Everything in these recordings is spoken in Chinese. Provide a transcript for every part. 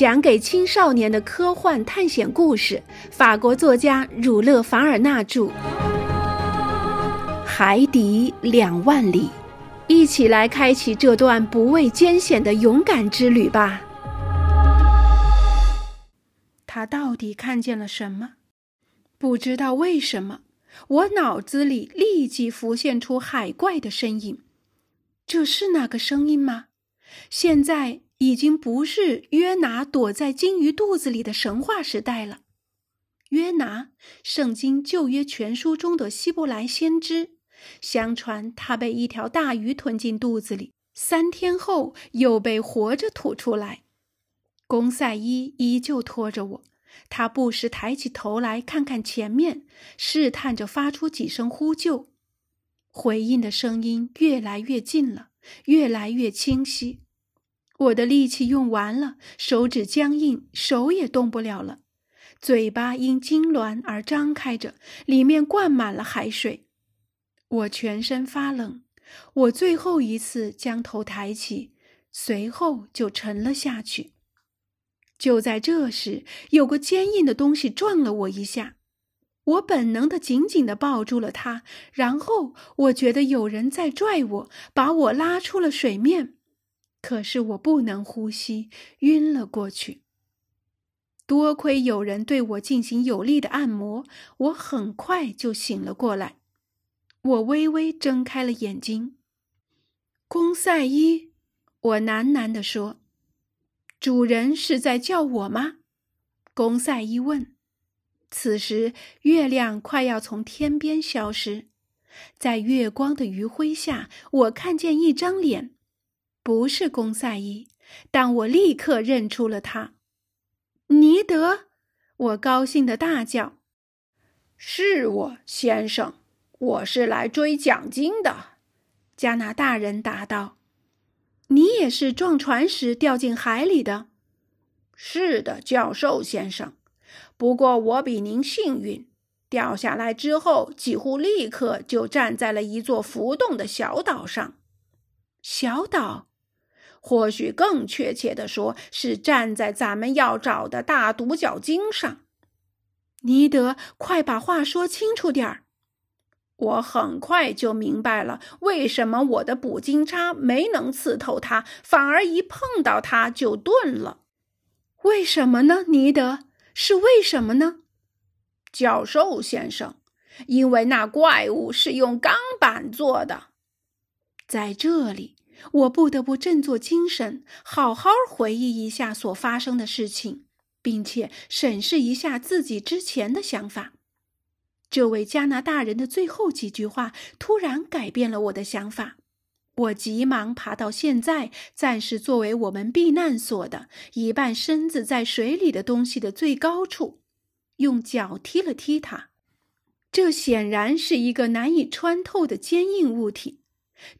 讲给青少年的科幻探险故事，法国作家儒勒·凡尔纳著，《海底两万里》，一起来开启这段不畏艰险的勇敢之旅吧。他到底看见了什么？不知道为什么，我脑子里立即浮现出海怪的身影。这是那个声音吗？现在。已经不是约拿躲在金鱼肚子里的神话时代了。约拿，圣经旧约全书中的希伯来先知，相传他被一条大鱼吞进肚子里，三天后又被活着吐出来。公赛伊依旧拖着我，他不时抬起头来看看前面，试探着发出几声呼救。回应的声音越来越近了，越来越清晰。我的力气用完了，手指僵硬，手也动不了了。嘴巴因痉挛而张开着，里面灌满了海水。我全身发冷。我最后一次将头抬起，随后就沉了下去。就在这时，有个坚硬的东西撞了我一下，我本能的紧紧的抱住了它，然后我觉得有人在拽我，把我拉出了水面。可是我不能呼吸，晕了过去。多亏有人对我进行有力的按摩，我很快就醒了过来。我微微睁开了眼睛。公赛伊，我喃喃地说：“主人是在叫我吗？”公赛伊问。此时月亮快要从天边消失，在月光的余晖下，我看见一张脸。不是公赛伊，但我立刻认出了他，尼德！我高兴的大叫：“是我，先生，我是来追奖金的。”加拿大人答道：“你也是撞船时掉进海里的？”“是的，教授先生。不过我比您幸运，掉下来之后几乎立刻就站在了一座浮动的小岛上。”小岛。或许更确切的说，是站在咱们要找的大独角鲸上。尼德，快把话说清楚点儿！我很快就明白了，为什么我的捕鲸叉没能刺透它，反而一碰到它就钝了。为什么呢，尼德？是为什么呢，教授先生？因为那怪物是用钢板做的。在这里。我不得不振作精神，好好回忆一下所发生的事情，并且审视一下自己之前的想法。这位加拿大人的最后几句话突然改变了我的想法。我急忙爬到现在暂时作为我们避难所的一半身子在水里的东西的最高处，用脚踢了踢它。这显然是一个难以穿透的坚硬物体。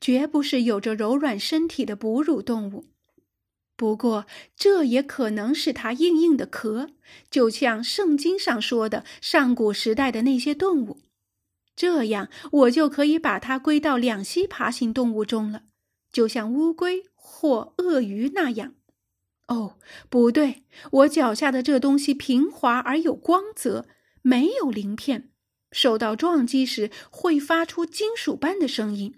绝不是有着柔软身体的哺乳动物，不过这也可能是它硬硬的壳，就像圣经上说的上古时代的那些动物。这样我就可以把它归到两栖爬行动物中了，就像乌龟或鳄鱼那样。哦，不对，我脚下的这东西平滑而有光泽，没有鳞片，受到撞击时会发出金属般的声音。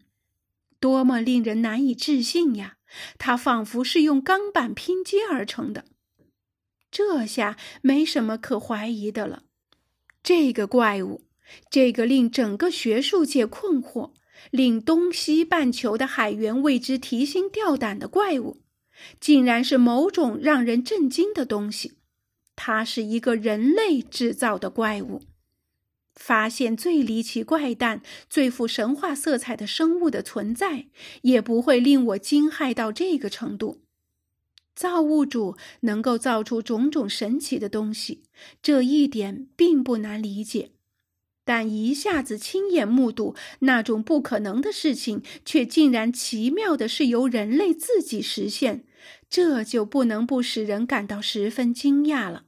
多么令人难以置信呀！它仿佛是用钢板拼接而成的。这下没什么可怀疑的了。这个怪物，这个令整个学术界困惑、令东西半球的海员为之提心吊胆的怪物，竟然是某种让人震惊的东西。它是一个人类制造的怪物。发现最离奇怪诞、最富神话色彩的生物的存在，也不会令我惊骇到这个程度。造物主能够造出种种神奇的东西，这一点并不难理解。但一下子亲眼目睹那种不可能的事情，却竟然奇妙的是由人类自己实现，这就不能不使人感到十分惊讶了。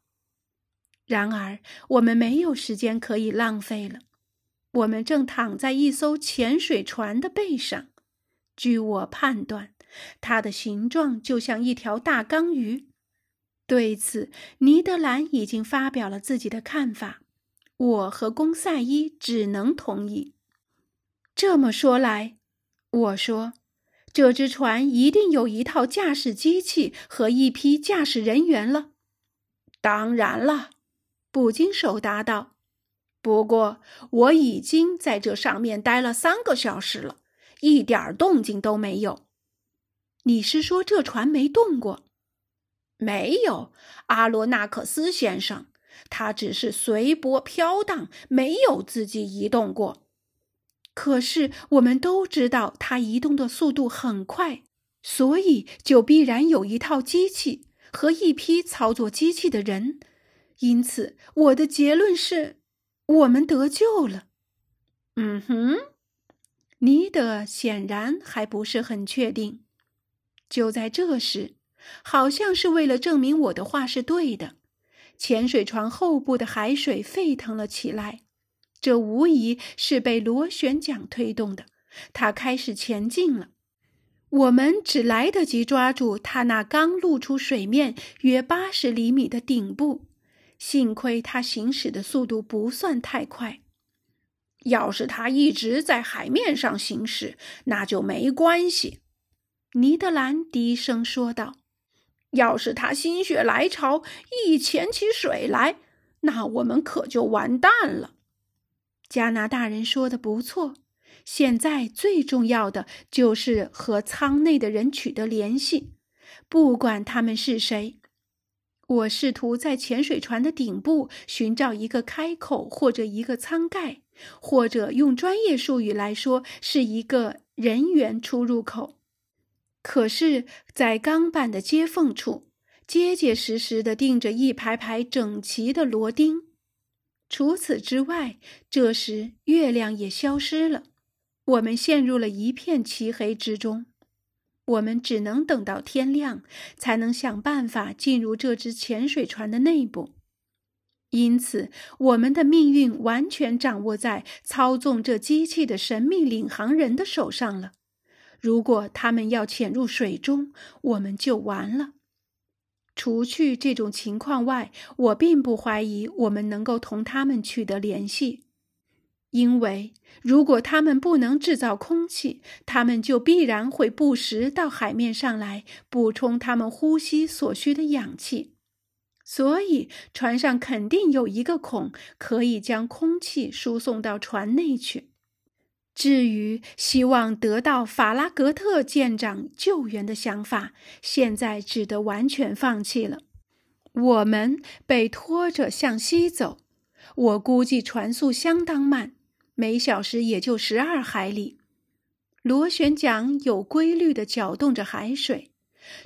然而，我们没有时间可以浪费了。我们正躺在一艘潜水船的背上，据我判断，它的形状就像一条大缸鱼。对此，尼德兰已经发表了自己的看法，我和公赛伊只能同意。这么说来，我说，这只船一定有一套驾驶机器和一批驾驶人员了。当然了，捕鲸手答道。不过，我已经在这上面待了三个小时了，一点动静都没有。你是说这船没动过？没有，阿罗纳克斯先生，他只是随波飘荡，没有自己移动过。可是我们都知道，它移动的速度很快，所以就必然有一套机器和一批操作机器的人。因此，我的结论是，我们得救了。嗯哼，尼德显然还不是很确定。就在这时。好像是为了证明我的话是对的，潜水船后部的海水沸腾了起来。这无疑是被螺旋桨推动的，它开始前进了。我们只来得及抓住它那刚露出水面约八十厘米的顶部，幸亏它行驶的速度不算太快。要是它一直在海面上行驶，那就没关系。”尼德兰低声说道。要是他心血来潮一潜起水来，那我们可就完蛋了。加拿大人说的不错，现在最重要的就是和舱内的人取得联系，不管他们是谁。我试图在潜水船的顶部寻找一个开口或者一个舱盖，或者用专业术语来说，是一个人员出入口。可是，在钢板的接缝处，结结实实地钉着一排排整齐的螺钉。除此之外，这时月亮也消失了，我们陷入了一片漆黑之中。我们只能等到天亮，才能想办法进入这只潜水船的内部。因此，我们的命运完全掌握在操纵这机器的神秘领航人的手上了。如果他们要潜入水中，我们就完了。除去这种情况外，我并不怀疑我们能够同他们取得联系，因为如果他们不能制造空气，他们就必然会不时到海面上来补充他们呼吸所需的氧气。所以，船上肯定有一个孔，可以将空气输送到船内去。至于希望得到法拉格特舰长救援的想法，现在只得完全放弃了。我们被拖着向西走，我估计船速相当慢，每小时也就十二海里。螺旋桨有规律地搅动着海水，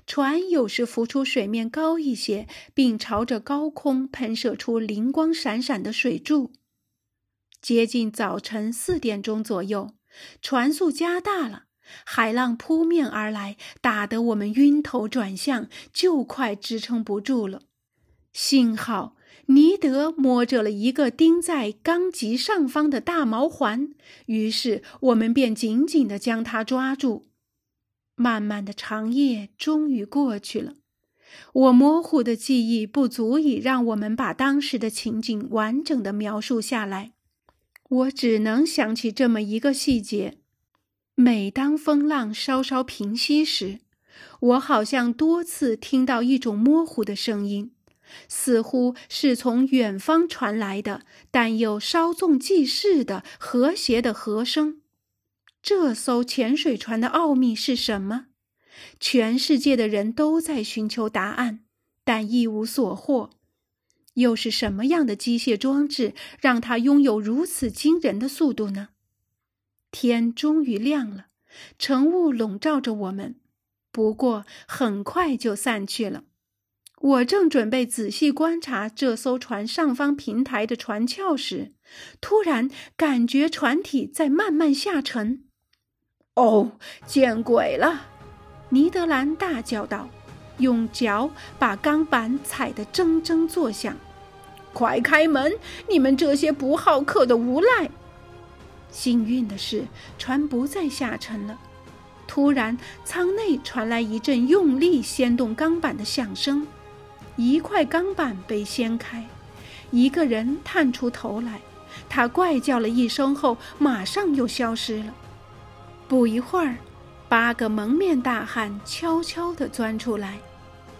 船有时浮出水面高一些，并朝着高空喷射出灵光闪闪的水柱。接近早晨四点钟左右，船速加大了，海浪扑面而来，打得我们晕头转向，就快支撑不住了。幸好尼德摸着了一个钉在钢脊上方的大毛环，于是我们便紧紧地将它抓住。漫漫的长夜终于过去了，我模糊的记忆不足以让我们把当时的情景完整的描述下来。我只能想起这么一个细节：每当风浪稍稍平息时，我好像多次听到一种模糊的声音，似乎是从远方传来的，但又稍纵即逝的和谐的和声。这艘潜水船的奥秘是什么？全世界的人都在寻求答案，但一无所获。又是什么样的机械装置让它拥有如此惊人的速度呢？天终于亮了，晨雾笼罩着我们，不过很快就散去了。我正准备仔细观察这艘船上方平台的船壳时，突然感觉船体在慢慢下沉。“哦，见鬼了！”尼德兰大叫道，用脚把钢板踩得铮铮作响。快开门！你们这些不好客的无赖！幸运的是，船不再下沉了。突然，舱内传来一阵用力掀动钢板的响声，一块钢板被掀开，一个人探出头来。他怪叫了一声后，马上又消失了。不一会儿，八个蒙面大汉悄悄地钻出来，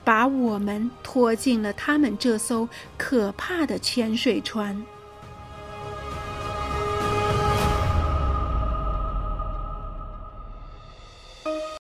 把我们拖进了他们这艘可怕的潜水船。